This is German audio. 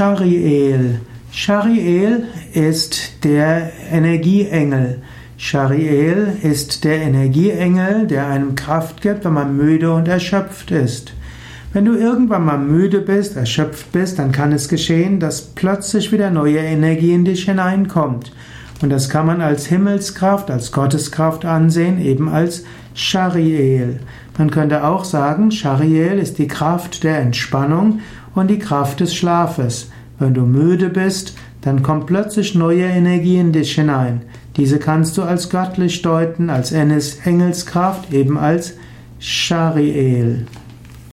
Shariel. Shariel ist der Energieengel. Shariel ist der Energieengel, der einem Kraft gibt, wenn man müde und erschöpft ist. Wenn du irgendwann mal müde bist, erschöpft bist, dann kann es geschehen, dass plötzlich wieder neue Energie in dich hineinkommt. Und das kann man als Himmelskraft, als Gotteskraft ansehen, eben als Shariel. Man könnte auch sagen, Shariel ist die Kraft der Entspannung und die Kraft des Schlafes. Wenn du müde bist, dann kommt plötzlich neue Energie in dich hinein. Diese kannst du als göttlich deuten, als Engelskraft, eben als Shariel.